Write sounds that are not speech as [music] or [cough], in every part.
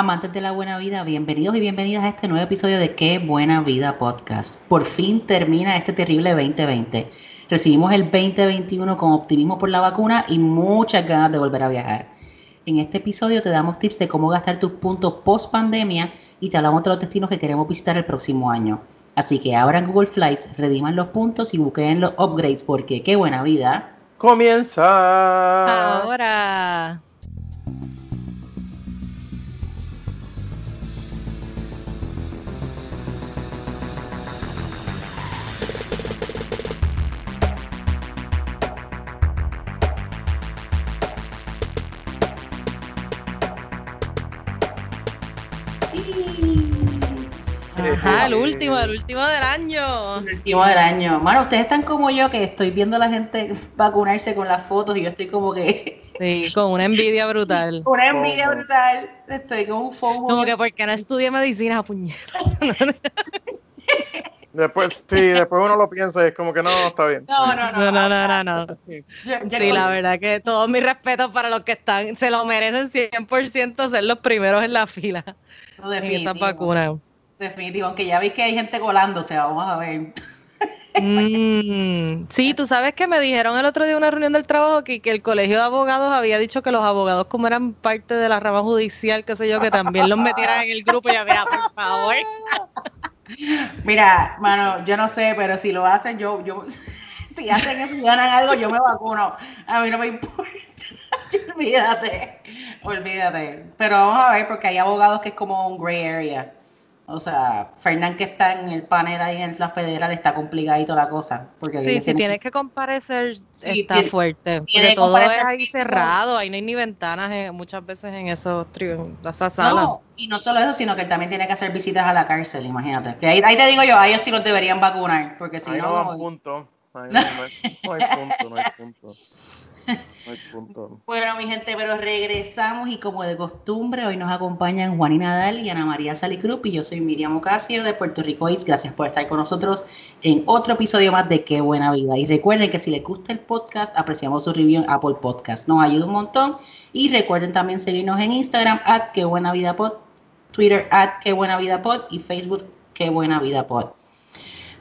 Amantes de la buena vida, bienvenidos y bienvenidas a este nuevo episodio de Qué Buena Vida Podcast. Por fin termina este terrible 2020. Recibimos el 2021 con optimismo por la vacuna y muchas ganas de volver a viajar. En este episodio te damos tips de cómo gastar tus puntos post pandemia y te hablamos de los destinos que queremos visitar el próximo año. Así que abran Google Flights, rediman los puntos y busquen los upgrades porque qué buena vida. Comienza. Ahora. Ajá, el último, el último del año. El último del año. Bueno, ustedes están como yo, que estoy viendo a la gente [laughs] vacunarse con las fotos y yo estoy como que. [laughs] Sí, con una envidia brutal. [laughs] una envidia brutal. Estoy con un fomo. Como que porque no estudié medicina, puñeta. Después, sí, después uno lo piensa y es como que no, está bien. No, no, no. No, no, no, no. Sí, la verdad que todos mis respetos para los que están, se lo merecen 100% ser los primeros en la fila. No, en esa vacuna. Definitivo, aunque ya veis que hay gente colándose, vamos a ver. Mm, sí, tú sabes que me dijeron el otro día en una reunión del trabajo que, que, el colegio de abogados había dicho que los abogados, como eran parte de la rama judicial, qué sé yo, que también los metieran en el grupo y ya, mira, por favor. [laughs] Mira, mano, yo no sé, pero si lo hacen, yo, yo, [laughs] si hacen eso y ganan algo, yo me vacuno. A mí no me importa. [laughs] olvídate, olvídate. Pero vamos a ver, porque hay abogados que es como un gray area. O sea, Fernán que está en el panel ahí en la federal está complicadito la cosa. Porque sí, si tienes que comparecer está fuerte. Porque todo es ahí cerrado, ahí no hay ni ventanas eh, muchas veces en esos esas salas. No, y no solo eso, sino que él también tiene que hacer visitas a la cárcel, imagínate. Que ahí, te digo yo, a ellos sí los deberían vacunar, porque si ahí no... no, punto. no, hay, [laughs] no hay punto, no hay punto. [laughs] Bueno, mi gente, pero regresamos y como de costumbre, hoy nos acompañan Juan y Nadal y Ana María Salicrup y yo soy Miriam Ocasio de Puerto Rico Eats. Gracias por estar con nosotros en otro episodio más de Qué Buena Vida. Y recuerden que si les gusta el podcast, apreciamos su review en Apple Podcast. Nos ayuda un montón. Y recuerden también seguirnos en Instagram, at Qué Buena Vida Pod, Twitter, at Qué Buena Vida Pod y Facebook, Qué Buena Vida Pod.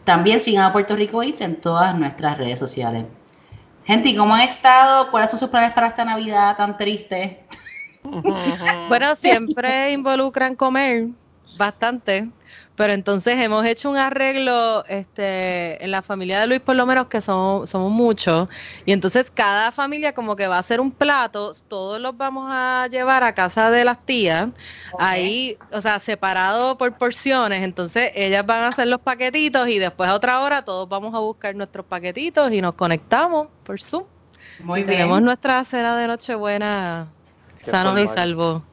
También sigan a Puerto Rico Eats en todas nuestras redes sociales. Gente, ¿y cómo han estado? ¿Cuáles son sus planes para esta Navidad tan triste? bueno, siempre involucran comer bastante, pero entonces hemos hecho un arreglo este, en la familia de Luis, por lo menos que somos, somos muchos, y entonces cada familia como que va a hacer un plato, todos los vamos a llevar a casa de las tías, ahí, o sea, separado por porciones, entonces ellas van a hacer los paquetitos y después a otra hora todos vamos a buscar nuestros paquetitos y nos conectamos por Zoom. Muy bien. Tenemos nuestra cena de Nochebuena sanos y salvos.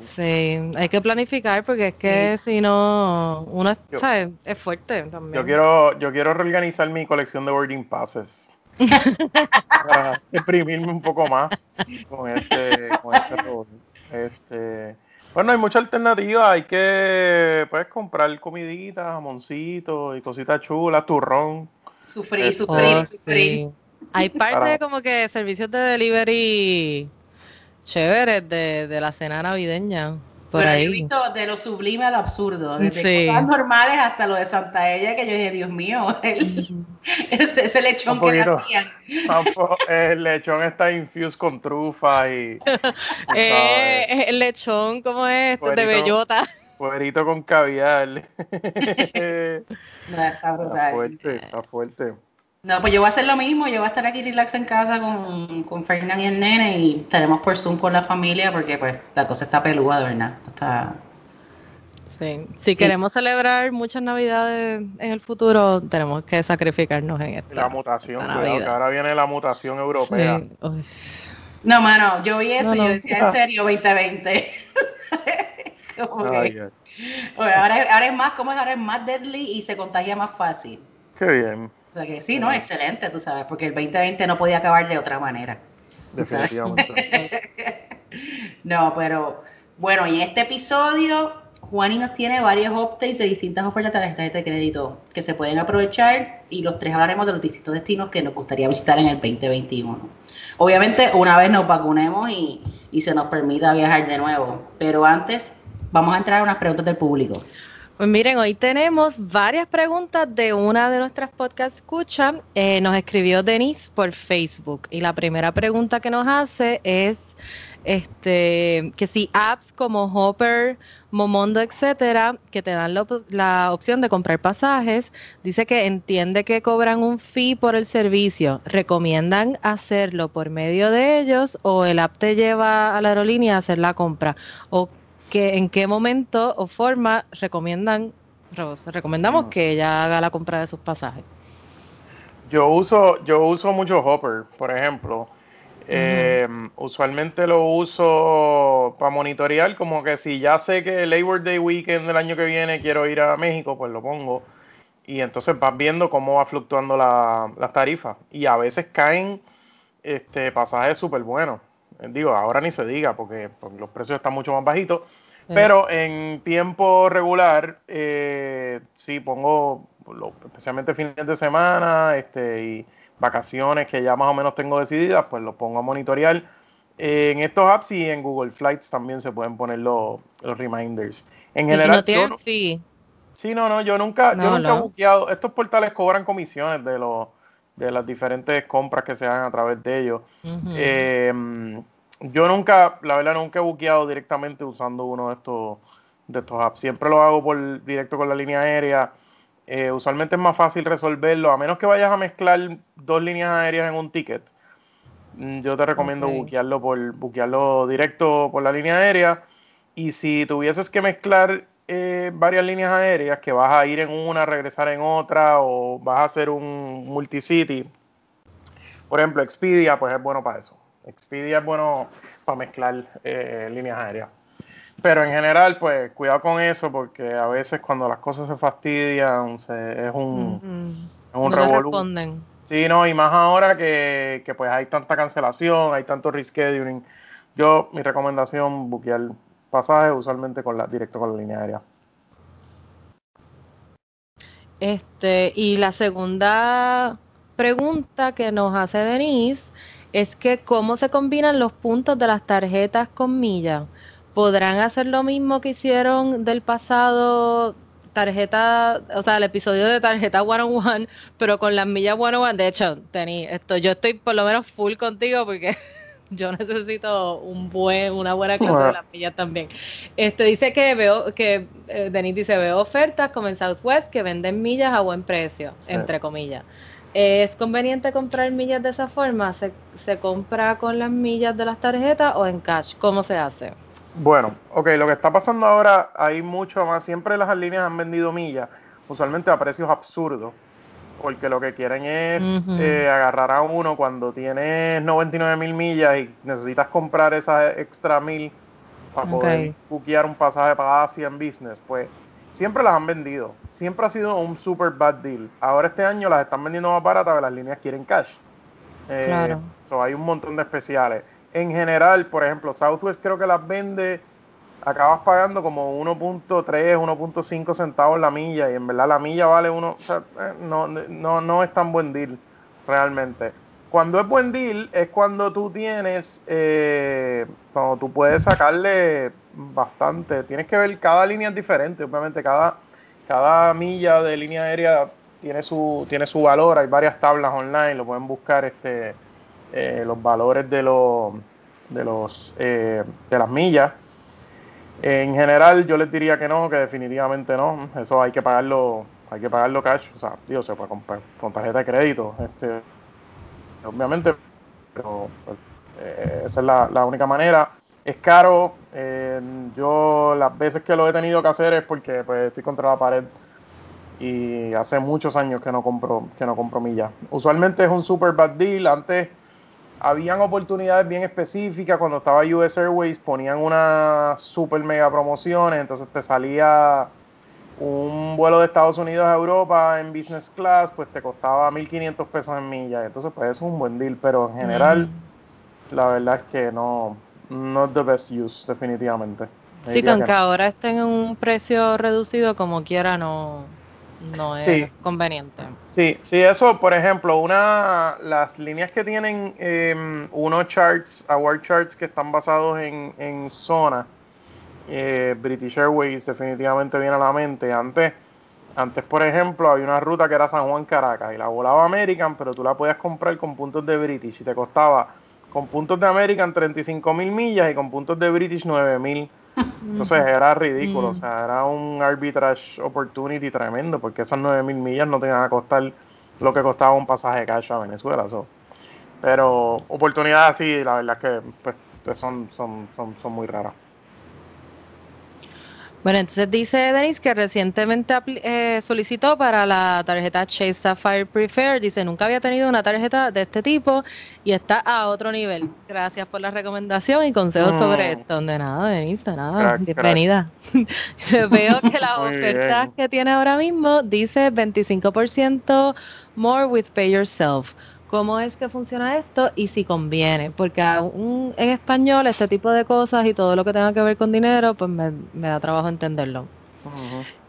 Sí, hay que planificar porque es que si no, uno ¿sabes? es fuerte también. Yo quiero, yo quiero reorganizar mi colección de boarding passes. [laughs] para exprimirme un poco más con este, con este robot. Este, bueno, hay mucha alternativa. Hay que pues comprar comiditas, jamoncitos y cositas chulas, turrón. Sufrir, este, sufrir, oh, sufrir. Hay parte como que servicios de delivery chéveres de, de la cena navideña. Por ahí. He visto de lo sublime a lo absurdo, desde cosas normales hasta lo de Santa Ella, que yo dije, Dios mío, [laughs] el, ese, ese, lechón que hacían. El lechón está infused con trufa y. [laughs] eh, el lechón, ¿cómo es? Esto de bellota. Puerito con caviar. [laughs] no, está brutal. Está fuerte, está fuerte. No, pues yo voy a hacer lo mismo, yo voy a estar aquí relax en casa con, con Fernán y el nene y estaremos por Zoom con la familia porque pues la cosa está peluda, de verdad. Está... Sí, si queremos celebrar muchas navidades en el futuro, tenemos que sacrificarnos en esto. La mutación, cuidado, que ahora viene la mutación europea. No, mano, yo vi eso y yo decía, en serio, 2020. [laughs] ahora, ahora es más, ¿cómo es? Ahora es más deadly y se contagia más fácil. Qué bien. O sea que sí, no, excelente, tú sabes, porque el 2020 no podía acabar de otra manera. Definitivamente. [laughs] no, pero bueno, y en este episodio, Juani nos tiene varios updates de distintas ofertas de tarjetas de crédito que se pueden aprovechar y los tres hablaremos de los distintos destinos que nos gustaría visitar en el 2021. Obviamente, una vez nos vacunemos y, y se nos permita viajar de nuevo, pero antes vamos a entrar a unas preguntas del público. Pues miren, hoy tenemos varias preguntas de una de nuestras podcast escucha. Eh, nos escribió Denise por Facebook y la primera pregunta que nos hace es este que si apps como Hopper, Momondo, etcétera, que te dan la, opción de comprar pasajes, dice que entiende que cobran un fee por el servicio. ¿Recomiendan hacerlo por medio de ellos o el app te lleva a la aerolínea a hacer la compra? ¿O que en qué momento o forma recomiendan, recomendamos que ella haga la compra de sus pasajes. Yo uso, yo uso mucho Hopper, por ejemplo. Em, usualmente lo uso para monitorear, como que si ya sé que el Labor Day Weekend del año que viene quiero ir a México, pues lo pongo. Y entonces vas viendo cómo va fluctuando la, las tarifas. Y a veces caen este, pasajes súper buenos. Digo, ahora ni se diga porque, los precios están mucho más bajitos. Pero en tiempo regular, eh, sí, pongo especialmente fines de semana este, y vacaciones que ya más o menos tengo decididas, pues lo pongo a monitorear. en estos apps y en Google Flights también se pueden poner los, reminders. En general, no tienen fee. Sí, no, no, yo nunca, yo nunca he buqueado. Estos portales cobran comisiones de los de las diferentes compras que se hagan a través de ellos. Em, yo nunca, la verdad, nunca he buqueado directamente usando uno de estos, de estos apps. Siempre lo hago por directo con la línea aérea. Eh, usualmente es más fácil resolverlo, a menos que vayas a mezclar dos líneas aéreas en un ticket. Mm, yo te recomiendo buquearlo por buquearlo directo por la línea aérea. Y si tuvieses que mezclar eh, varias líneas aéreas, que vas a ir en una, regresar en otra, o vas a hacer un multicity, por ejemplo, Expedia, pues es bueno para eso. Expedia es bueno para mezclar eh, líneas aéreas. Pero en general, pues cuidado con eso porque a veces cuando las cosas se fastidian es un, uh Sí, no, y más ahora que, pues hay tanta cancelación, hay tanto rescheduling. Yo, mi recomendación, buquear pasajes usualmente con la, directo con la línea aérea. Este, y la segunda pregunta que nos hace Denise es que cómo se combinan los puntos de las tarjetas con millas. ¿Podrán hacer lo mismo que hicieron del pasado tarjeta, o sea, el episodio de tarjeta one on one, pero con las millas one on one? De hecho, Tení, esto, yo estoy por lo menos full contigo porque yo necesito un buen, una buena clase de las millas también. Este dice que veo, que eh, Denis dice, veo ofertas como en Southwest que venden millas a buen precio, entre comillas. ¿Es conveniente comprar millas de esa forma? ¿Se, compra con las millas de las tarjetas o en cash? ¿Cómo se hace? Bueno, ok, lo que está pasando ahora, hay mucho más, siempre las líneas han vendido millas, usualmente a precios absurdos, porque lo que quieren es eh, agarrar a uno cuando tienes 99 mil millas y necesitas comprar esas extra mil para poder buquear un pasaje para Asia en business, pues siempre las han vendido. Siempre ha sido un super bad deal. Ahora este año las están vendiendo más baratas porque las líneas quieren cash. Eh, claro. hay un montón de especiales. En general, por ejemplo, Southwest creo que las vende, acabas pagando como 1.3, 1.5 centavos la milla y en verdad la milla vale uno, o sea, eh, no, no, no es tan buen deal realmente. Cuando es buen deal es cuando tú tienes, eh, cuando tú puedes sacarle bastante. Tienes que ver, cada línea es diferente, obviamente cada, cada milla de línea aérea tiene su, tiene su valor, hay varias tablas online, lo pueden buscar este, eh, los valores de los, de, los eh, de las millas. En general yo les diría que no, que definitivamente no, eso hay que pagarlo, hay que pagarlo cash, o sea, digo, se puede comprar con tarjeta de crédito, este, obviamente, pero eh, esa es la, única manera. Es caro, eh, yo las veces que lo he tenido que hacer es porque pues, estoy contra la pared y hace muchos años que no compro, que no compro millas. Usualmente es un super bad deal. Antes habían oportunidades bien específicas. Cuando estaba US Airways ponían unas super mega promociones. Entonces te salía un vuelo de Estados Unidos a Europa en business class, pues te costaba 1.500 pesos en millas. Entonces, pues eso es un buen deal, pero en general, la verdad es que no, no es the best use, definitivamente. Sí, que aunque ahora estén en un precio reducido, como quiera, no, no es conveniente. Sí, sí, eso, por ejemplo, una las líneas que tienen em, unos charts, award charts que están basados en, en zona, eh, British Airways definitivamente viene a la mente. Antes, antes, por ejemplo, había una ruta que era San Juan Caracas y la volaba American, pero tú la podías comprar con puntos de British y te costaba con puntos de American 35 mil millas y con puntos de British 9 mil. Entonces era ridículo, o sea, era un arbitrage opportunity tremendo, porque esas 9 mil millas no te iban a costar lo que costaba un pasaje de cash a Venezuela. Pero oportunidades así, la verdad es que pues, son, son, son, son muy raras. Bueno, entonces dice Denis que recientemente eh, solicitó para la tarjeta Chase Sapphire Preferred. Dice, nunca había tenido una tarjeta de este tipo y está a otro nivel. Gracias por la recomendación y consejos sobre mm. esto. De nada, Denis, de nada. Bienvenida. [laughs] Veo que las ofertas que tiene ahora mismo dice 25% more with pay yourself cómo es que funciona esto y si conviene, porque en español este tipo de cosas y todo lo que tenga que ver con dinero, pues me, da trabajo entenderlo.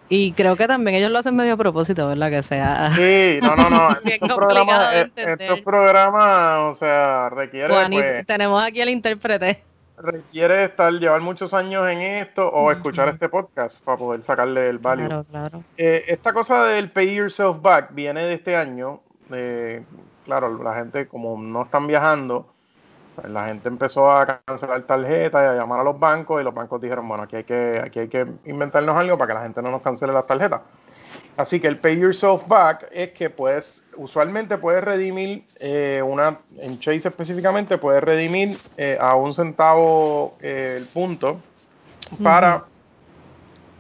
Y creo que también ellos lo hacen medio a propósito, ¿verdad? Que sea. Sí, no, no, no. [laughs] estos, programas, eh, estos programas, o sea, requiere. pues, tenemos aquí el intérprete. Requiere estar, llevar muchos años en esto o escuchar este podcast para poder sacarle el value. Claro, claro. Eh, esta cosa del pay yourself back viene de este año. Eh, claro, la gente como no están viajando, pues la gente empezó a cancelar tarjetas y a llamar a los bancos y los bancos dijeron, bueno, aquí hay que, aquí hay que inventarnos algo para que la gente no nos cancele las tarjetas. Así que el Pay Yourself Back es que puedes, usualmente puedes redimir eh, una, en Chase específicamente, puedes redimir eh, a un centavo eh, el punto para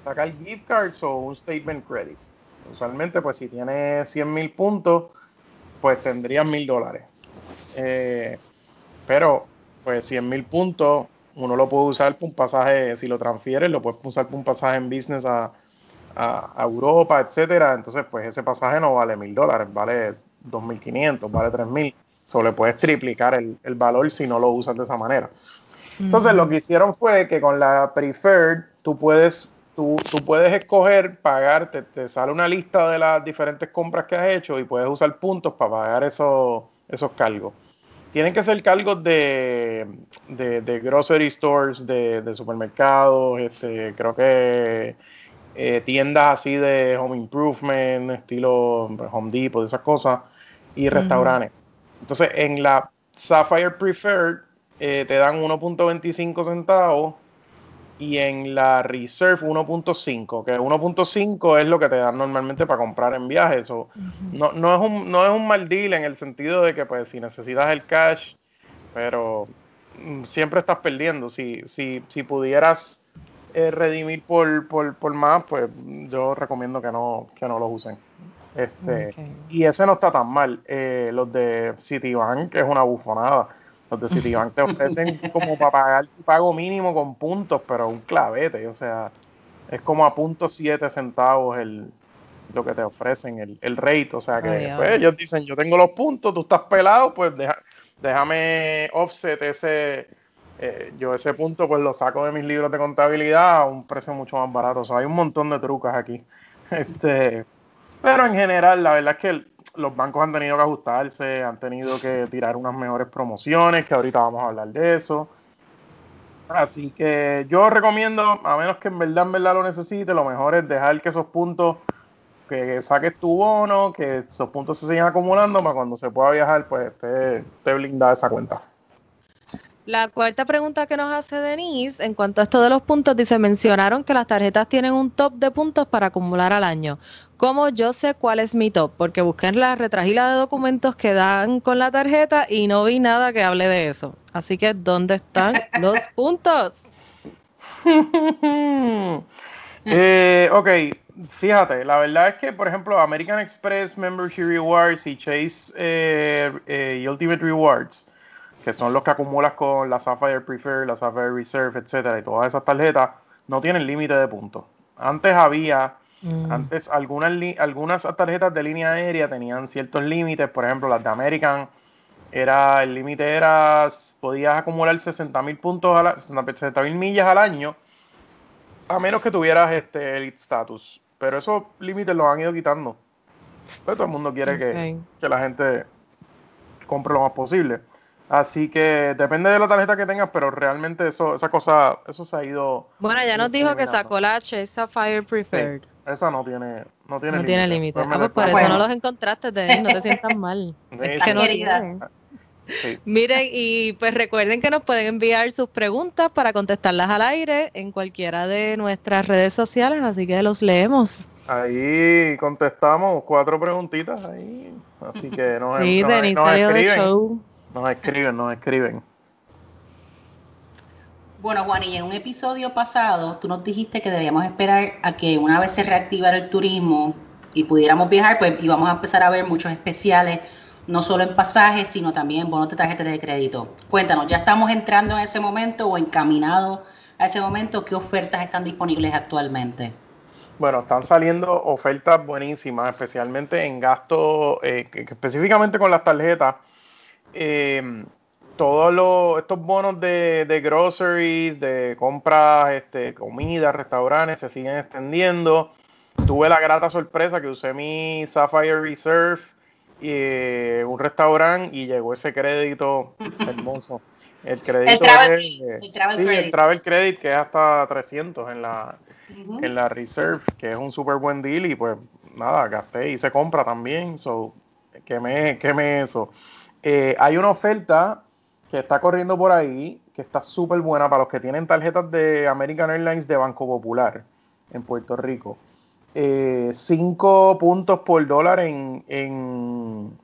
sacar gift cards o un statement credit. Usualmente, pues si tienes 100 mil puntos, pues tendrías mil dólares. Eh, pero, pues 100 mil puntos, uno lo puede usar por un pasaje, si lo transfieres, lo puedes usar por un pasaje en business a, Europa, etcétera. Entonces, pues ese pasaje no vale mil dólares, vale 2.500, vale 3.000. Solo le puedes triplicar el, valor si no lo usas de esa manera. Entonces, lo que hicieron fue que con la Preferred, tú puedes Tú, puedes escoger pagar, te, sale una lista de las diferentes compras que has hecho y puedes usar puntos para pagar esos, esos cargos. Tienen que ser cargos de, de, grocery stores, de, supermercados, este, creo que eh, tiendas así de home improvement, estilo Home Depot, esas cosas, y restaurantes. Entonces, en la Sapphire Preferred eh, te dan 1.25 centavos y en la Reserve 1.5, que 1.5 es lo que te dan normalmente para comprar en viajes. o no, no, es un, no es un mal deal en el sentido de que pues si necesitas el cash, pero mm, siempre estás perdiendo. Si, si, si pudieras eh, redimir por, por, más, pues yo recomiendo que no, que no los usen. Este, Y ese no está tan mal. Eh, los de Citibank, que es una bufonada los de Citibank te ofrecen como para pagar tu pago mínimo con puntos, pero un clavete, o sea, es como a punto siete centavos el, lo que te ofrecen, el, el rate, o sea que pues, ellos dicen, yo tengo los puntos, tú estás pelado, pues déjame offset ese, eh, yo ese punto pues lo saco de mis libros de contabilidad a un precio mucho más barato, o sea, hay un montón de trucas aquí. [laughs] Este, pero en general, la verdad es que los bancos han tenido que ajustarse, han tenido que tirar unas mejores promociones, que ahorita vamos a hablar de eso. Así que yo recomiendo, a menos que en verdad, en verdad lo necesite, lo mejor es dejar que esos puntos, que saques tu bono, que esos puntos se sigan acumulando para cuando se pueda viajar, pues te, te blinda esa cuenta. La cuarta pregunta que nos hace Denise, en cuanto a esto de los puntos, dice, mencionaron que las tarjetas tienen un top de puntos para acumular al año. ¿Cómo yo sé cuál es mi top? Porque busqué en la retragila de documentos que dan con la tarjeta y no vi nada que hable de eso. Así que, ¿dónde están [laughs] los puntos? [laughs] eh, ok, fíjate, la verdad es que, por ejemplo, American Express Membership Rewards y Chase eh, eh, Ultimate Rewards, que son los que acumulas con la Sapphire Preferred, la Sapphire Reserve, etcétera, y todas esas tarjetas, no tienen límite de puntos. Antes había Mm. Antes algunas, algunas tarjetas de línea aérea tenían ciertos límites, por ejemplo las de American, era, el límite era, podías acumular 60 mil puntos, a 60 mil millas al año A menos que tuvieras este Elite Status. Pero esos límites los han ido quitando. Pues todo el mundo quiere que, que la gente compre lo más posible. Así que depende de la tarjeta que tengas, pero realmente eso, esa cosa, eso se ha ido. Bueno, ya nos dijo que sacó la H Sapphire Preferred. esa no tiene, no tiene no tiene límite. Ah, pues por eso no los encontraste, no te sientas mal. es que no Miren, y pues recuerden que nos pueden enviar sus preguntas para contestarlas al aire en cualquiera de nuestras redes sociales, así que los leemos. Ahí contestamos cuatro preguntitas ahí, así que nos, sí, nos, escriben, nos escriben, nos escriben. Bueno, Juan, y en un episodio pasado tú nos dijiste que debíamos esperar a que una vez se reactivara el turismo y pudiéramos viajar, pues íbamos a empezar a ver muchos especiales no solo en pasajes, sino también en bonos de tarjetas de crédito. Cuéntanos, ¿ya estamos entrando en ese momento o encaminados a ese momento? ¿Qué ofertas están disponibles actualmente? Bueno, están saliendo ofertas buenísimas, especialmente en gastos, eh, específicamente con las tarjetas. Eh, todos estos bonos de, de, groceries, de compras, este, comida, restaurantes, se siguen extendiendo. Tuve la grata sorpresa que usé mi Sapphire Reserve y un restaurante y llegó ese crédito [laughs] hermoso. El crédito el travel, el travel sí, credit. el travel credit que es hasta 300 en la, en la reserve, que es un súper buen deal y pues nada, gasté y se compra también, so queme, queme eso. Eh, hay una oferta que está corriendo por ahí, que está súper buena para los que tienen tarjetas de American Airlines de Banco Popular en Puerto Rico. 5 eh, puntos por dólar en, en,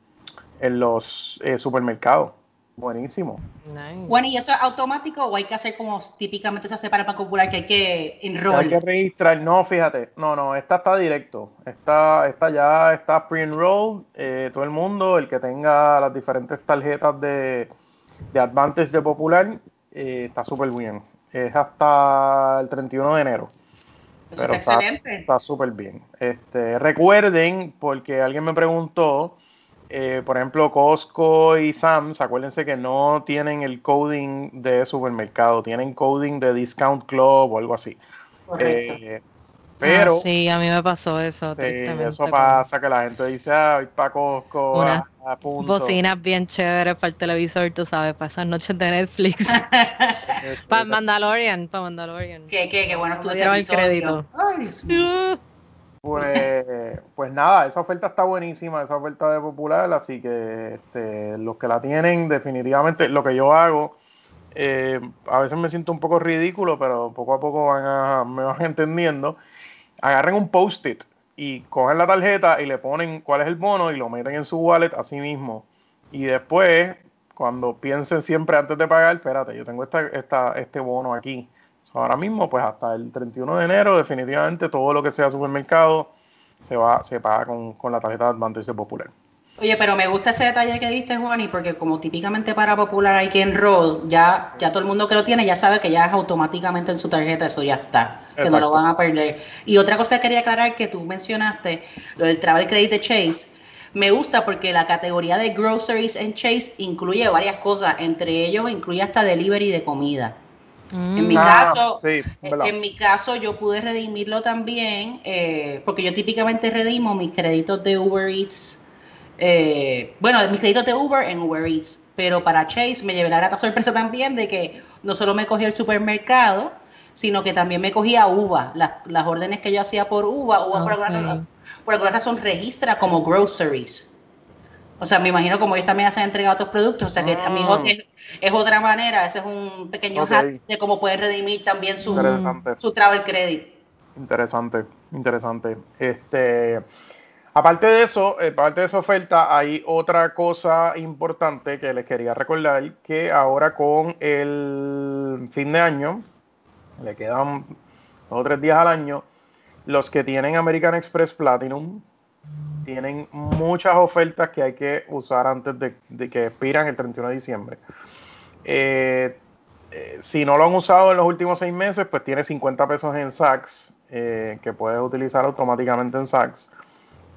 los eh, supermercados. Buenísimo. Bueno, ¿y eso es automático o hay que hacer como típicamente se hace para el Banco Popular que hay que enrolar? Hay que registrar. No, fíjate. No, no, esta está directo. Esta, esta ya está pre-enrolled. Eh, todo el mundo, el que tenga las diferentes tarjetas de, de Advantage de Popular, está súper bien. Es hasta el 31 de enero. Pero está excelente. Está súper bien. Este, recuerden, porque alguien me preguntó, eh, por ejemplo, Costco y Sam's, acuérdense que no tienen el coding de supermercado, tienen coding de Discount Club o algo así. Eh, pero. Ah, sí, a mí me pasó eso. Sí, eso pasa, que la gente dice, ah, voy para Costco. a, punto. Bocinas bien chéveres para el televisor, tú sabes, para esas noches de Netflix. [laughs] para Mandalorian, para Mandalorian. Qué, qué, qué bueno estuvo ese el crédito. [laughs] Pues, pues nada, esa oferta está buenísima, esa oferta de popular, así que este, los que la tienen, definitivamente, lo que yo hago, eh, a veces me siento un poco ridículo, pero poco a poco van a, me van entendiendo agarren un post-it y cogen la tarjeta y le ponen cuál es el bono y lo meten en su wallet así mismo. Y después, cuando piensen siempre antes de pagar, espérate, yo tengo esta, esta, este bono aquí. Ahora mismo, pues hasta el 31 de enero, definitivamente todo lo que sea supermercado se va, se paga con, con la tarjeta de Advantage Popular. Oye, pero me gusta ese detalle que diste, Juan, porque como típicamente para Popular hay que enroll, ya, ya todo el mundo que lo tiene ya sabe que ya es automáticamente en su tarjeta, eso ya está, que no lo van a perder. Y otra cosa que quería aclarar que tú mencionaste, lo del Travel Credit de Chase, me gusta porque la categoría de groceries en Chase incluye varias cosas, entre ellos incluye hasta delivery de comida. En mi ah, caso, en mi caso yo pude redimirlo también, eh, porque yo típicamente redimo mis créditos de Uber Eats eh, bueno, mis créditos de Uber en Uber Eats, pero para Chase me llevé la grata sorpresa también de que no solo me cogí el supermercado, sino que también me cogía UVA, las, órdenes que yo hacía por UVA, UVA por, alguna, razón registra como groceries. O sea, me imagino como ellos también hacen entrega otros productos, o sea que también ah. es, otra manera, ese es un pequeño hack de cómo pueden redimir también su, su travel credit. Interesante, interesante. Este, Aparte de eso, eh, aparte de esa oferta, hay otra cosa importante que les quería recordar, que ahora con el fin de año, le quedan dos o tres días al año, los que tienen American Express Platinum tienen muchas ofertas que hay que usar antes de, que expiran el 31 de diciembre. Eh, eh, si no lo han usado en los últimos seis meses, pues tiene 50 pesos en Saks, que puedes utilizar automáticamente en Saks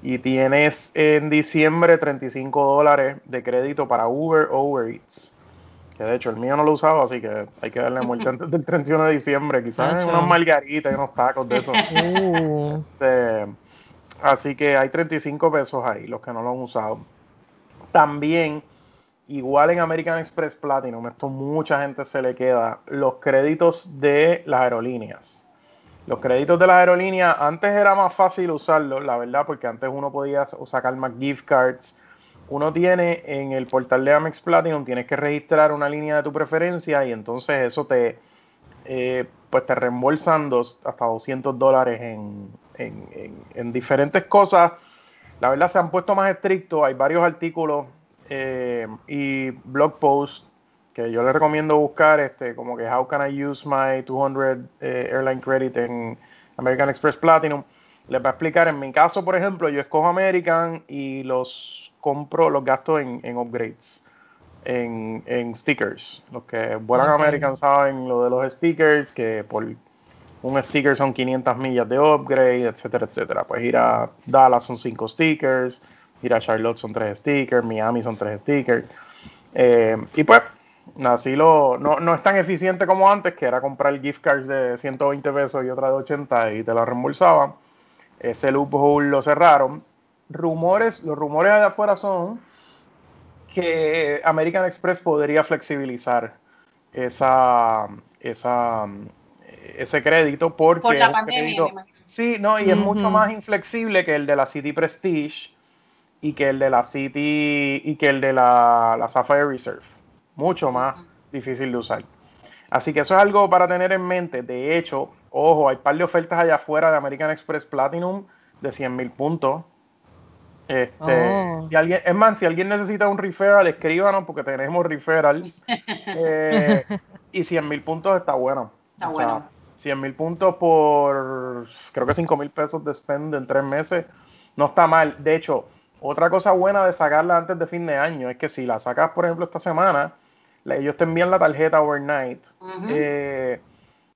y tienes en diciembre 35 dólares de crédito para Uber o Uber Eats. que de hecho el mío no lo he usado, así que hay que darle muerte [laughs] antes del 31 de diciembre, quizás unas margaritas y unos tacos de eso. Uh. Este, así que hay 35 pesos ahí, los que no lo han usado. También, igual en American Express Platinum, esto mucha gente se le queda, los créditos de las aerolíneas. Los créditos de las aerolíneas, antes era más fácil usarlos, la verdad, porque antes uno podía sacar más gift cards uno tiene en el portal de Amex Platinum, tienes que registrar una línea de tu preferencia y entonces eso te, eh, pues te reembolsan hasta 200 dólares en, diferentes cosas. La verdad se han puesto más estrictos, hay varios artículos eh, y blog posts que yo les recomiendo buscar, este, como que How can I use my 200 eh, airline credit en American Express Platinum. Les va a explicar, en mi caso, por ejemplo, yo escojo American y los compro los gastos en, upgrades, en, stickers. Los que vuelan American saben lo de los stickers, que por un sticker son 500 millas de upgrade, etcétera, etcétera. Pues ir a Dallas son 5 stickers, ir a Charlotte son 3 stickers, Miami son 3 stickers. Eh, y pues, así lo, no, no, es tan eficiente como antes, que era comprar gift cards de 120 pesos y otra de 80 y te lo reembolsaban. Ese loophole lo cerraron rumores, los rumores allá afuera son que American Express podría flexibilizar esa, esa, ese crédito porque Por la pandemia, sí, no, y es mucho más inflexible que el de la City Prestige y que el de la City y que el de la, la Sapphire Reserve. Mucho más difícil de usar. Así que eso es algo para tener en mente. De hecho, ojo, hay un par de ofertas allá afuera de American Express Platinum de 100 mil puntos este, oh. si alguien, es más, si alguien necesita un referral, escríbanos porque tenemos referrals. [laughs] Eh, y 100 mil puntos está bueno. Está bueno. 100 mil puntos por creo que 5 mil pesos de spend en tres meses. No está mal. De hecho, otra cosa buena de sacarla antes de fin de año es que si la sacas, por ejemplo, esta semana, ellos te envían la tarjeta overnight. Eh,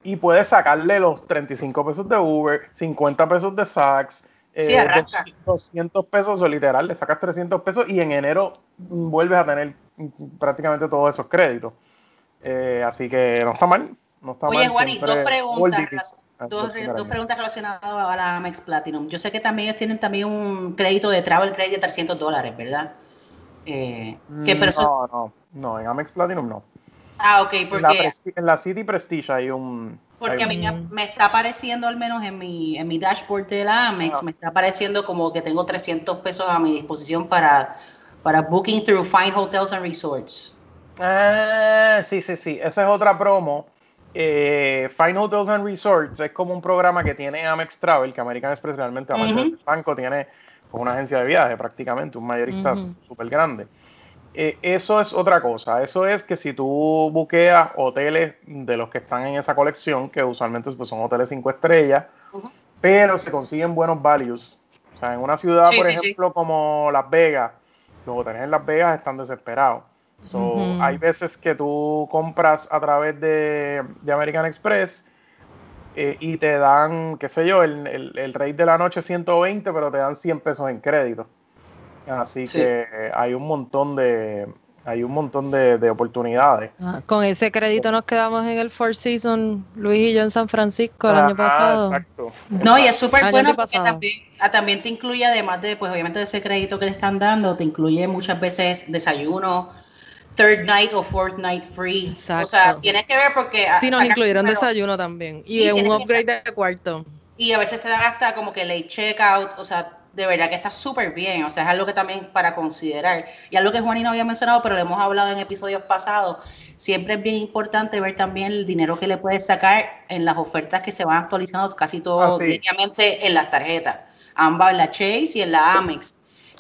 y puedes sacarle los 35 pesos de Uber, 50 pesos de Saks, Sí, 200 eh, pesos o literal, le sacas 300 pesos y en enero vuelves a tener prácticamente todos esos créditos. Eh, así que no está mal. No está Oye, Juan, dos preguntas, dos, preguntas relacionadas a la Amex Platinum. Yo sé que también ellos tienen también un crédito de travel credit de 300 dólares, ¿verdad? Eh, no, no, no, en Amex Platinum no. Ah, ok, porque... En la, City Prestige hay un... Porque a mí me está apareciendo, al menos en mi, en mi dashboard de la Amex, me está apareciendo como que tengo 300 pesos a mi disposición para, para booking through Fine Hotels and Resorts. Ah, sí, sí, sí. Esa es otra promo. Eh, Fine Hotels and Resorts es como un programa que tiene Amex Travel, que American Express realmente, del banco, tiene como una agencia de viaje prácticamente, un mayorista súper grande. Eh, eso es otra cosa. Eso es que si tú buqueas hoteles de los que están en esa colección, que usualmente pues, son hoteles cinco estrellas, pero se consiguen buenos values. O sea, en una ciudad, por ejemplo, como Las Vegas, los hoteles en Las Vegas están desesperados. Hay veces que tú compras a través de, American Express eh, y te dan, qué sé yo, el, el, el rate de la noche 120, pero te dan 100 pesos en crédito. Así que hay un montón de hay un montón de, oportunidades. Ah, con ese crédito nos quedamos en el Four Seasons Luis y yo en San Francisco el año pasado. Exacto. No, y es súper bueno porque también, ah, también, te incluye, además de, pues obviamente de ese crédito que le están dando, te incluye muchas veces desayuno, third night o fourth night free. Exacto. O sea, tienes que ver porque... Sí, nos incluyeron desayuno también. Y un upgrade de cuarto. Y a veces te dan hasta como que late checkout, o sea, de verdad que está súper bien, o sea, es algo que también para considerar. Y algo que Juan no había mencionado, pero lo hemos hablado en episodios pasados, siempre es bien importante ver también el dinero que le puedes sacar en las ofertas que se van actualizando casi todo ah, en las tarjetas, ambas en la Chase y en la Amex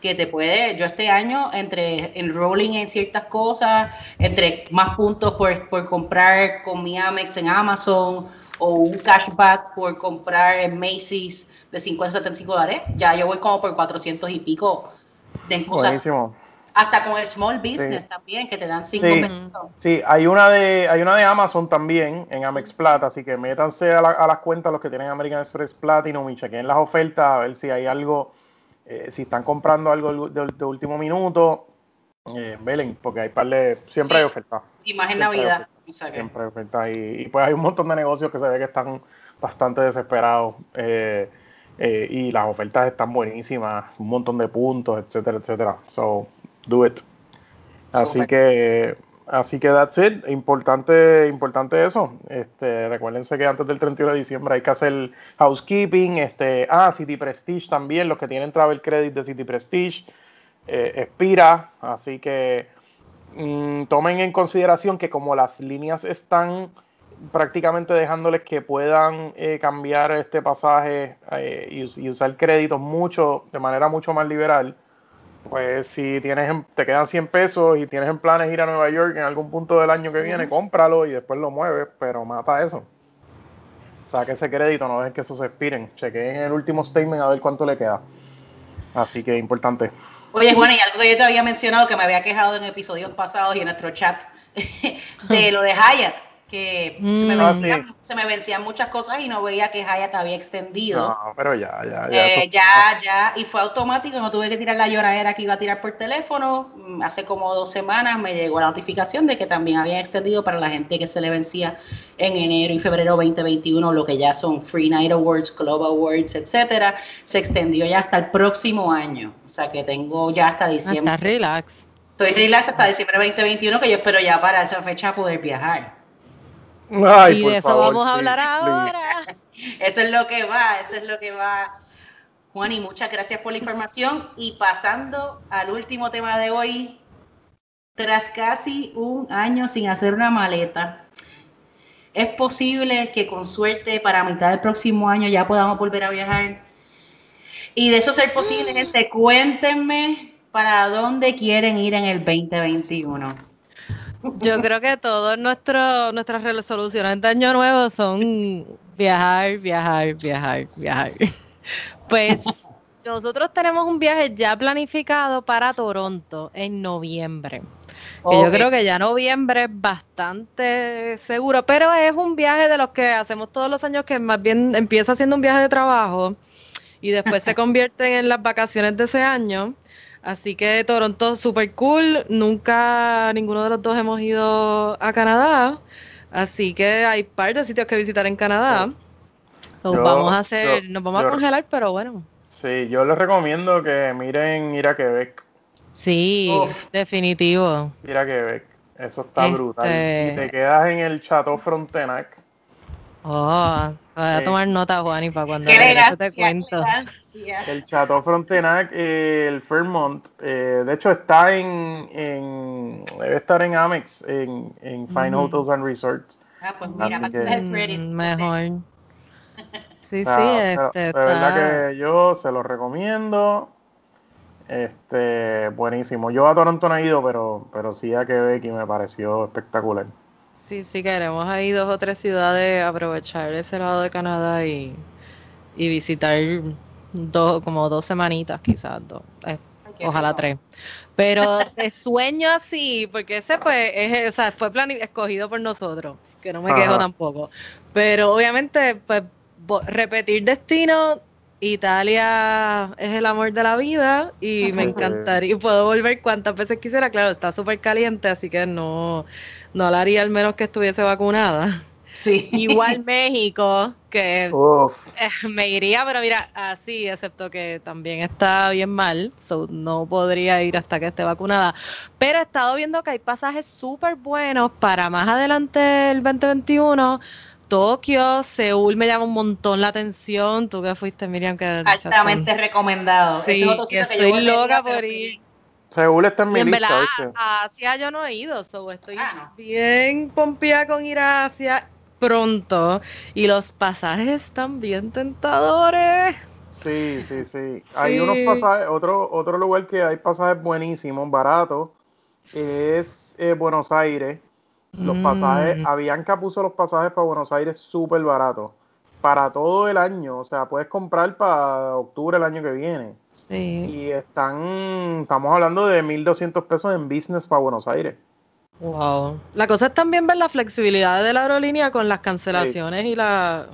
que te puede, yo este año, entre enrolling en ciertas cosas, entre más puntos por, por comprar con mi Amex en Amazon o un cashback por comprar en Macy's, de 50 a 75 dólares. Ya yo voy como por 400 y pico de cosas. Buenísimo. Hasta con el small business también, que te dan 5 sí. pesos. Sí, hay una, de, hay una de Amazon también, en Amex Plata, así que métanse a, las cuentas los que tienen American Express Platinum y chequen las ofertas a ver si hay algo, eh, si están comprando algo de, último minuto. eh, velen, porque hay par de, siempre hay ofertas. Y más en Navidad. siempre hay ofertas. Y, pues hay un montón de negocios que se ve que están bastante desesperados. Eh, eh, y las ofertas están buenísimas, un montón de puntos, etcétera, etcétera. So, do it. Así que, así que that's it. Importante, importante eso. Este, recuérdense que antes del 31 de diciembre hay que hacer housekeeping. Este, ah, City Prestige también, los que tienen travel credit de City Prestige, eh, expira. Así que mm, tomen en consideración que como las líneas están prácticamente dejándoles que puedan eh, cambiar este pasaje eh, y, usar créditos mucho, de manera mucho más liberal, pues si tienes te quedan 100 pesos y tienes en planes ir a Nueva York en algún punto del año que viene, cómpralo y después lo mueves, pero mata eso. Saque ese crédito, no dejen que eso se expiren. Chequeen el último statement a ver cuánto le queda. Así que importante. Oye, Juan, y algo que yo te había mencionado que me había quejado en episodios pasados y en nuestro chat [laughs] de lo de Hyatt que se, me mm. vencían, ah, se, me vencían, muchas cosas y no veía que Hyatt había extendido. No, pero ya, ya, ya. Eh, ya, ya, y fue automático, no tuve que tirar la lloradera que iba a tirar por teléfono. Mm, hace como dos semanas me llegó la notificación de que también había extendido para la gente que se le vencía en enero y febrero 2021, lo que ya son Free Night Awards, Global Awards, etcétera. Se extendió ya hasta el próximo año. O sea que tengo ya hasta diciembre. Hasta relax. Estoy relax hasta diciembre 2021, que yo espero ya para esa fecha poder viajar y de eso vamos a hablar ahora. Eso es lo que va, eso es lo que va. Juan, y muchas gracias por la información. Y pasando al último tema de hoy, tras casi un año sin hacer una maleta, ¿es posible que con suerte para mitad del próximo año ya podamos volver a viajar? Y de eso ser posible, mm. gente, cuéntenme para dónde quieren ir en el 2021. Yo creo que todas nuestras resoluciones de año nuevo son viajar, viajar, viajar, viajar. [laughs] Pues nosotros tenemos un viaje ya planificado para Toronto en noviembre. yo creo que ya noviembre es bastante seguro, pero es un viaje de los que hacemos todos los años que más bien empieza siendo un viaje de trabajo y después se [laughs] convierte en las vacaciones de ese año. Así que Toronto super cool. Nunca ninguno de los dos hemos ido a Canadá. Así que hay par de sitios que visitar en Canadá. vamos a hacer, nos vamos a congelar, pero bueno. Sí, yo les recomiendo que miren ir a Quebec. Sí, definitivo. Ir a Quebec. Eso está brutal. Este y te quedas en el Chateau Frontenac Oh, voy a tomar nota, Juan, y para cuando eso te cuento. El Chateau Frontenac, eh, el Fairmont, eh, de hecho está en, debe estar en Amex, en, en Fine Hotels and Resorts. Ah, pues mira, para que. Mm, mejor. Sí, sí, este, de verdad que yo se lo recomiendo. Este, buenísimo. Yo a Toronto no he ido, pero, pero sí a Quebec y me pareció espectacular. Sí, sí, queremos ahí dos o tres ciudades, aprovechar ese lado de Canadá y, visitar dos, como dos semanitas quizás, dos, eh, ojalá tres. Pero de sueño así, porque ese fue, o sea, fue plan escogido por nosotros, que no me quejo tampoco. Pero obviamente, pues, repetir destino, Italia es el amor de la vida y me encantaría, puedo volver cuantas veces quisiera, claro, está súper caliente, así que no, no la haría al menos que estuviese vacunada. Sí. Igual [laughs] México, que eh, me iría, pero mira, así, excepto que también está bien mal, no podría ir hasta que esté vacunada. Pero he estado viendo que hay pasajes súper buenos para más adelante el 2021. Tokio, Seúl me llama un montón la atención. Tú que fuiste, Miriam, que altamente recomendado. Sí, estoy loca por ir. Seúl está en mi lista, a Asia yo no he ido, so estoy ah, bien pompía con ir a Asia pronto y los pasajes están bien tentadores. Sí, sí, sí. Hay unos pasajes, otro, otro lugar que hay pasajes buenísimos, baratos, es eh, Buenos Aires. Los pasajes, mm. Avianca puso los pasajes para Buenos Aires súper baratos para todo el año. O sea, puedes comprar para octubre el año que viene. Sí. Y están, estamos hablando de 1.200 pesos en business para Buenos Aires. Wow. La cosa es también ver la flexibilidad de la aerolínea con las cancelaciones y la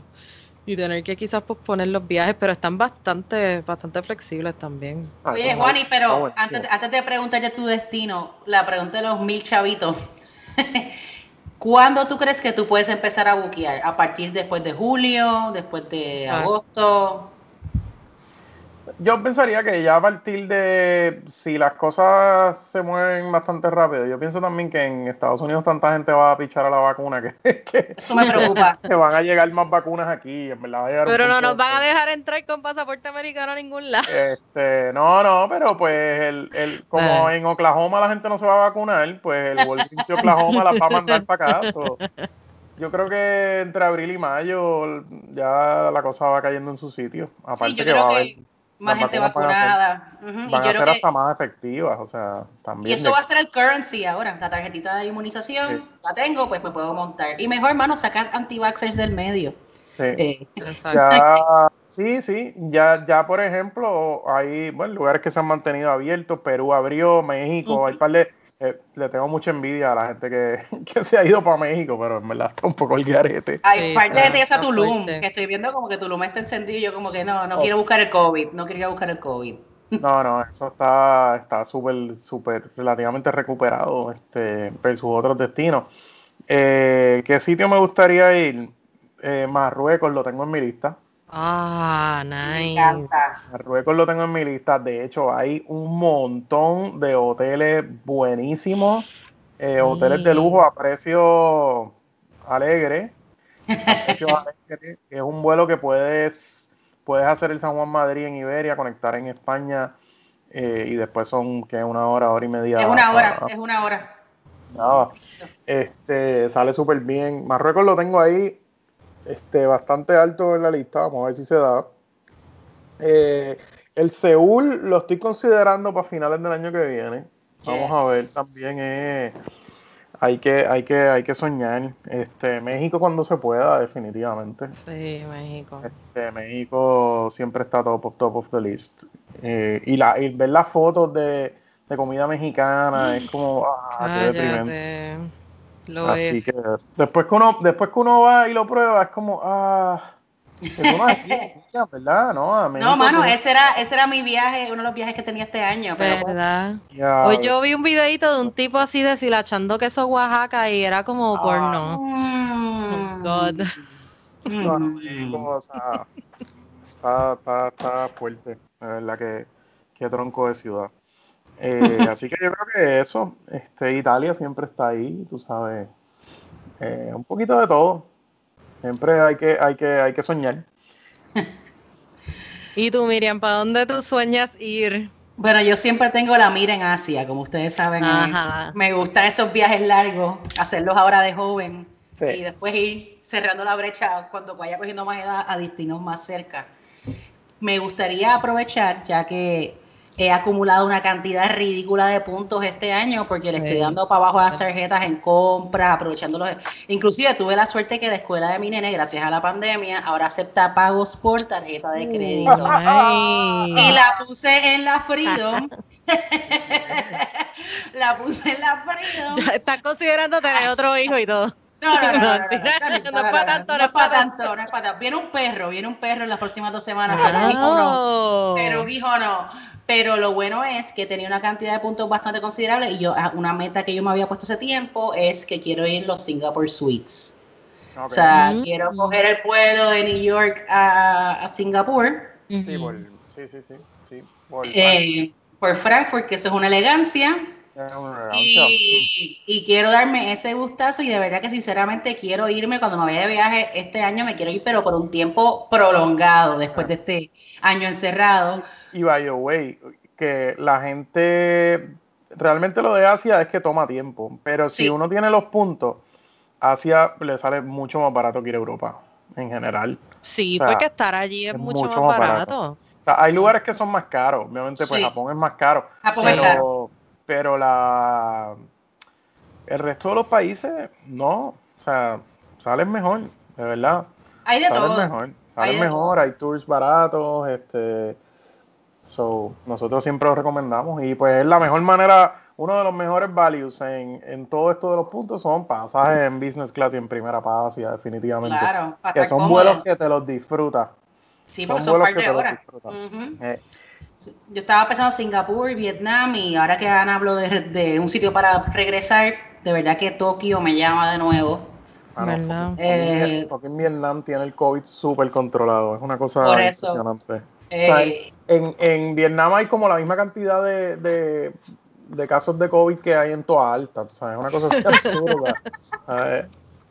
Y tener que quizás posponer los viajes, pero están bastante, bastante flexibles también. Oye, Juani, pero antes, antes de preguntar ya tu destino, la pregunta de los mil chavitos. [laughs] ¿Cuándo tú crees que tú puedes empezar a buquear? ¿A partir después de julio, después de agosto? Yo pensaría que ya a partir de, si las cosas se mueven bastante rápido, yo pienso también que en Estados Unidos tanta gente va a pichar a la vacuna que, [laughs] que eso me preocupa. Que van a llegar más vacunas aquí, en verdad Pero no nos van a dejar entrar con pasaporte americano a ningún lado. Este, no, no, pero pues el, el como ah. en Oklahoma la gente no se va a vacunar, pues el Walgreens de Oklahoma las va a mandar para acá. yo creo que entre abril y mayo ya la cosa va cayendo en su sitio. Aparte que va a haber más gente vacunada. Van a ser, hasta más efectivas, o sea, también. Y eso va a ser el currency ahora, la tarjetita de inmunización, la tengo, pues me puedo montar. Y mejor, hermano, sacar anti-vaxxers del medio. Sí. Eh, ya, sí, sí, ya, ya por ejemplo, hay bueno, lugares que se han mantenido abiertos, Perú abrió, México, hay par de eh, le tengo mucha envidia a la gente que, [laughs] se ha ido para México, pero en verdad está un poco el garete. Hay parte de esa Tulum, que estoy viendo como que Tulum está encendido y yo como que no, no quiero buscar el COVID, no quiero buscar el COVID. No, no, eso está está súper, súper relativamente recuperado este, sus otros destinos. Eh, ¿Qué sitio me gustaría ir? Eh, Marruecos lo tengo en mi lista. Ah, nice. Marruecos lo tengo en mi lista. De hecho, hay un montón de hoteles buenísimos. Eh, hoteles de lujo a precio alegre. precio [laughs] alegre. Es un vuelo que puedes, puedes hacer el San Juan Madrid en Iberia, conectar en España eh, y después son que una hora, hora y media. Es una hora, es una hora. Nada, este, sale súper bien. Marruecos lo tengo ahí este, bastante alto en la lista, vamos a ver si se da. Eh, el Seúl lo estoy considerando para finales del año que viene. Vamos a ver también. Eh, hay, que, hay, que, hay que soñar. Este, México cuando se pueda, definitivamente. Sí, México. Este, México siempre está top of, top of the list. Eh, y, la, y ver las fotos de, de comida mexicana es como, ah, qué deprimente. Así que después que uno, después que uno va y lo prueba, es como, ah, [laughs] ¿verdad? No, no mano, ese era, ese era mi viaje, uno de los viajes que tenía este año. Pero ¿Verdad? Hoy yo vi un videito de un tipo así deshilachando queso Oaxaca y era como ah, porno. Mm, oh, God. Mm. está, está, está fuerte, de verdad que, que tronco de ciudad. Eh, [laughs] así que yo creo que eso, este, Italia siempre está ahí, tú sabes, eh, un poquito de todo. Siempre hay que, hay que, hay que soñar. [laughs] ¿Y tú, Miriam, para dónde tú sueñas ir? Bueno, yo siempre tengo la mira en Asia, como ustedes saben. Me gustan esos viajes largos, hacerlos ahora de joven y después ir cerrando la brecha cuando vaya cogiendo más edad a destinos más cerca. Me gustaría aprovechar, ya que he acumulado una cantidad ridícula de puntos este año porque le estoy dando para abajo las tarjetas en compras, aprovechando los... Inclusive tuve la suerte que la escuela de mi nene, gracias a la pandemia, ahora acepta pagos por tarjeta de crédito. y la puse en la Freedom. [laughs] la puse en la Freedom. estás considerando tener otro hijo y todo. No, no, no, no, es para tanto, no es para tanto, no es para tanto. Viene un perro, viene un perro en las próximas dos semanas, pero hijo no. Pero hijo no. Pero lo bueno es que tenía una cantidad de puntos bastante considerable y yo ah, una meta que yo me había puesto hace tiempo es que quiero ir a los Singapore Suites. O sea, mm. quiero coger el vuelo de New York a, a Singapur. Sí, sí, sí, sí, por, eh, por, Frankfurt, que eso es una elegancia. Y, y, quiero darme ese gustazo y de verdad que sinceramente quiero irme. Cuando me vaya de viaje este año, me quiero ir pero por un tiempo prolongado después de este año encerrado. Y by the way, que la gente realmente lo de Asia es que toma tiempo, pero si uno tiene los puntos, Asia le sale mucho más barato que ir a Europa en general. Sí, porque estar allí es, mucho, más, barato. hay lugares que son más caros, obviamente pues Japón es más caro, pero, pero la el resto de los países no, o sea, salen mejor, de verdad. Hay de salen todo. mejor, salen mejor, hay tours baratos, este So, nosotros siempre lo recomendamos y pues es la mejor manera, uno de los mejores values en, en todo esto de los puntos son pasajes en business class y en primera Asia, definitivamente. Claro, para que son cómodo. vuelos que te los disfrutas. Sí, porque son son vuelos par que de los horas. Eh, Yo estaba pensando Singapur, Vietnam y ahora que Ana habló de, de un sitio para regresar, de verdad que Tokio me llama de nuevo. ah, Eh, fucking Vietnam tiene el COVID súper controlado. Es una cosa Por eso. impresionante. Eh, En, en Vietnam hay como la misma cantidad de, de, de casos de COVID que hay en toda alta. O sea, es una cosa así [laughs] absurda.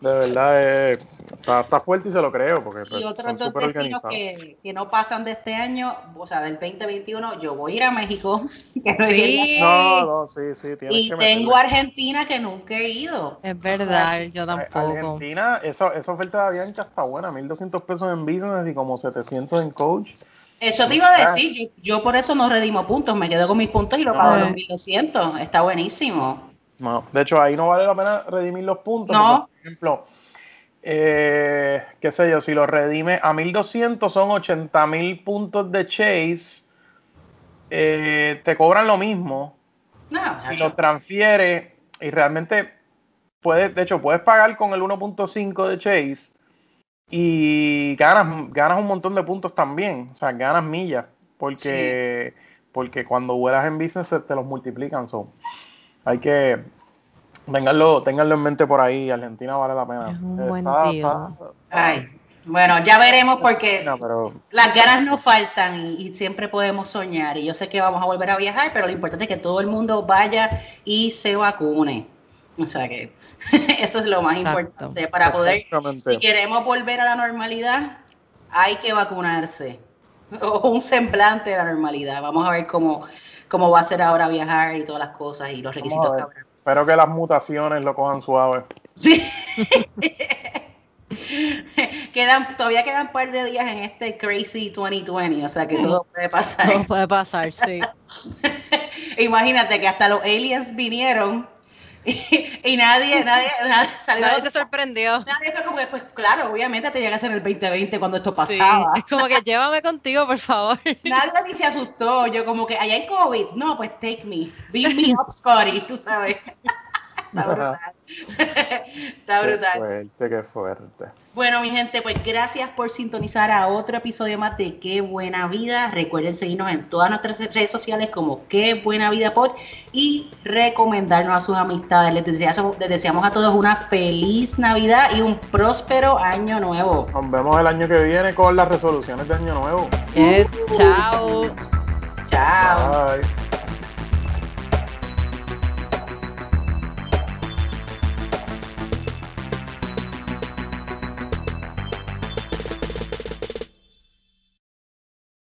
Eh, de verdad, eh, está, está fuerte y se lo creo, porque pues, y otros dos destinos organizados. que, que no pasan de este año, o sea, del 2021, yo voy a ir a México. [laughs] que no Sí. No, no, sí, sí, tienes Y que tengo. Argentina que nunca he ido. Es O sea, verdad, yo A- tampoco. Argentina, esa, esa oferta de Avianca está buena, 1200 pesos en business y como 700 en coach. Eso te iba a decir, yo, yo por eso no redimo puntos, me quedo con mis puntos y lo pago los 1200. Está buenísimo. No, de hecho, ahí no vale la pena redimir los puntos. No. porque, por ejemplo, eh, qué sé yo, si los redime a 1200 son 80 mil puntos de Chase, eh, te cobran lo mismo. No, Si los transfieres y realmente puedes, de hecho, puedes pagar con el 1.5 de Chase y ganas, ganas un montón de puntos también. O sea, ganas millas. Porque, porque cuando vuelas en business te los multiplican. So, hay que tenganlo, tenganlo en mente por ahí. Argentina vale la pena. Es un Eh, buen está- está- Ay, bueno, ya veremos porque No, pero las ganas no faltan y, y siempre podemos soñar. Y yo sé que vamos a volver a viajar, pero lo importante es que todo el mundo vaya y se vacune. O sea que [laughs] eso es lo más Exacto. importante para poder, exactamente. si queremos volver a la normalidad, hay que vacunarse. [laughs] O un semblante de la normalidad. Vamos a ver cómo, cómo va a ser ahora viajar y todas las cosas y los requisitos que habrá. Espero que las mutaciones lo cojan suave. Sí. [laughs] quedan, todavía quedan un par de días en este crazy 2020, o sea que todo puede pasar. Todo puede pasar, sí. [laughs] Imagínate que hasta los aliens vinieron y, y nadie, nadie, nadie [laughs] salió. Nadie se sorprendió. Nadie fue como que, pues claro, obviamente tenía que ser el 2020 cuando esto Sí, pasaba. es como que llévame contigo, por favor. [laughs] Nadie ni se asustó. Yo como que, allá hay COVID. No, pues take me. Beam me up, Scotty, tú sabes. [laughs] Está brutal. [laughs] Está Qué brutal. fuerte, qué fuerte. Bueno, mi gente, pues gracias por sintonizar a otro episodio más de Qué Buena Vida. Recuerden seguirnos en todas nuestras redes sociales como Qué Buena Vida Pod y recomendarnos a sus amistades. Les deseamos, les deseamos a todos una feliz Navidad y un próspero año nuevo. Nos vemos el año que viene con las resoluciones de año nuevo. Yes, chao. Chao. Bye.